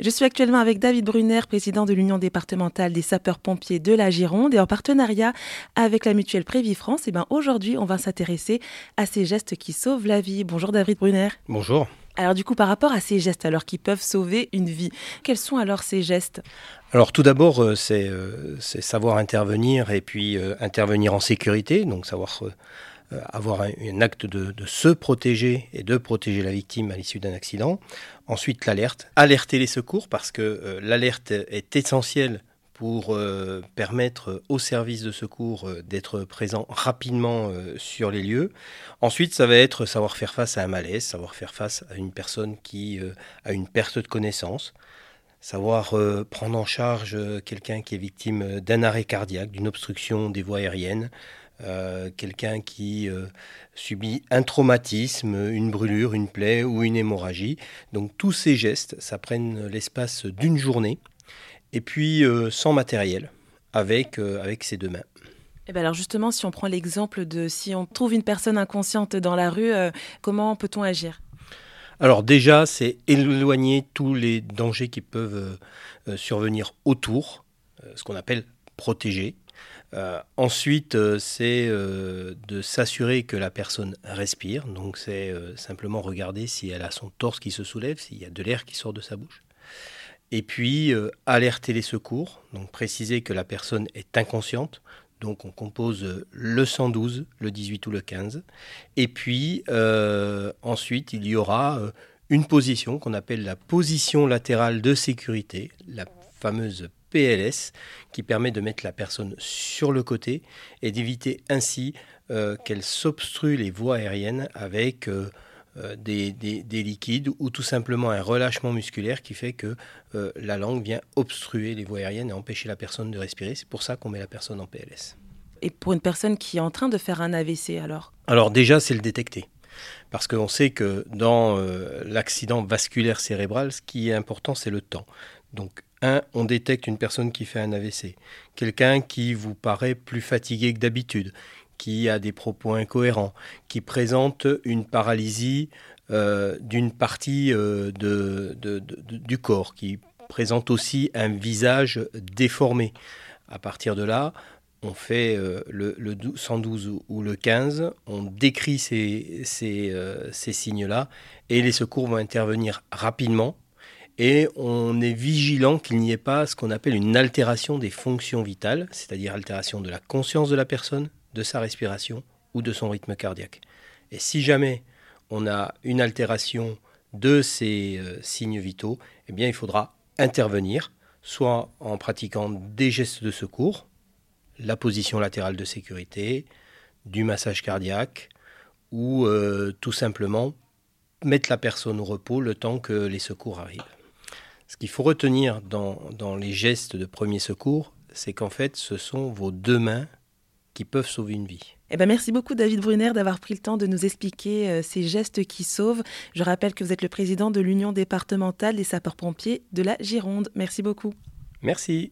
Je suis actuellement avec David Brunner, président de l'Union départementale des sapeurs-pompiers de la Gironde et en partenariat avec la mutuelle Prévie France. Et ben aujourd'hui, on va s'intéresser à ces gestes qui sauvent la vie. Bonjour David Brunner. Bonjour. Alors du coup, par rapport à ces gestes alors qui peuvent sauver une vie, quels sont alors ces gestes? Alors tout d'abord, euh, euh, c'est savoir intervenir et puis euh, intervenir en sécurité, donc savoir euh, avoir un, acte de, se protéger et de protéger la victime à l'issue d'un accident. Ensuite, l'alerte. Alerter les secours parce que euh, l'alerte est essentielle pour euh, permettre aux services de secours d'être présents rapidement sur les lieux. Ensuite, ça va être savoir faire face à un malaise, savoir faire face à une personne qui a une perte de connaissance, savoir prendre en charge quelqu'un qui est victime d'un arrêt cardiaque, d'une obstruction des voies aériennes, euh, quelqu'un qui euh, subit un traumatisme, une brûlure, une plaie ou une hémorragie. Donc tous ces gestes, ça prenne l'espace d'une journée, et puis euh, sans matériel, avec, avec ses deux mains. Et eh bien alors justement, si on prend l'exemple de si on trouve une personne inconsciente dans la rue, comment peut-on agir? Alors déjà, c'est éloigner tous les dangers qui peuvent survenir autour, ce qu'on appelle protéger. Euh, ensuite, euh, c'est euh, de s'assurer que la personne respire. Donc, c'est simplement regarder si elle a son torse qui se soulève, s'il y a de l'air qui sort de sa bouche. Et puis, alerter les secours. Donc, préciser que la personne est inconsciente. Donc, on compose le 112, le 18 ou le 15. Et puis, ensuite, il y aura une position qu'on appelle la position latérale de sécurité, la fameuse PLS qui permet de mettre la personne sur le côté et d'éviter ainsi euh, qu'elle s'obstrue les voies aériennes avec euh, euh, des, des, liquides ou tout simplement un relâchement musculaire qui fait que la langue vient obstruer les voies aériennes et empêcher la personne de respirer. C'est pour ça qu'on met la personne en PLS. Et pour une personne qui est en train de faire un AVC alors? Alors déjà, c'est le détecter. Parce qu'on sait que dans l'accident vasculaire cérébral, ce qui est important, c'est le temps. Donc on détecte une personne qui fait un AVC, quelqu'un qui vous paraît plus fatigué que d'habitude, qui a des propos incohérents, qui présente une paralysie euh, d'une partie euh, du corps, qui présente aussi un visage déformé. À partir de là, on fait euh, le, 112 ou le 15, on décrit ces signes-là et les secours vont intervenir rapidement et on est vigilant qu'il n'y ait pas ce qu'on appelle une altération des fonctions vitales, c'est-à-dire altération de la conscience de la personne, de sa respiration ou de son rythme cardiaque. Et si jamais on a une altération de ces euh, signes vitaux, eh bien il faudra intervenir, soit en pratiquant des gestes de secours, la position latérale de sécurité, du massage cardiaque, ou euh, tout simplement mettre la personne au repos le temps que les secours arrivent. Ce qu'il faut retenir dans, les gestes de premier secours, c'est qu'en fait, ce sont vos deux mains qui peuvent sauver une vie. Eh ben merci beaucoup David Brunner d'avoir pris le temps de nous expliquer euh, ces gestes qui sauvent. Je rappelle que vous êtes le président de l'Union départementale des sapeurs-pompiers de la Gironde. Merci beaucoup. Merci.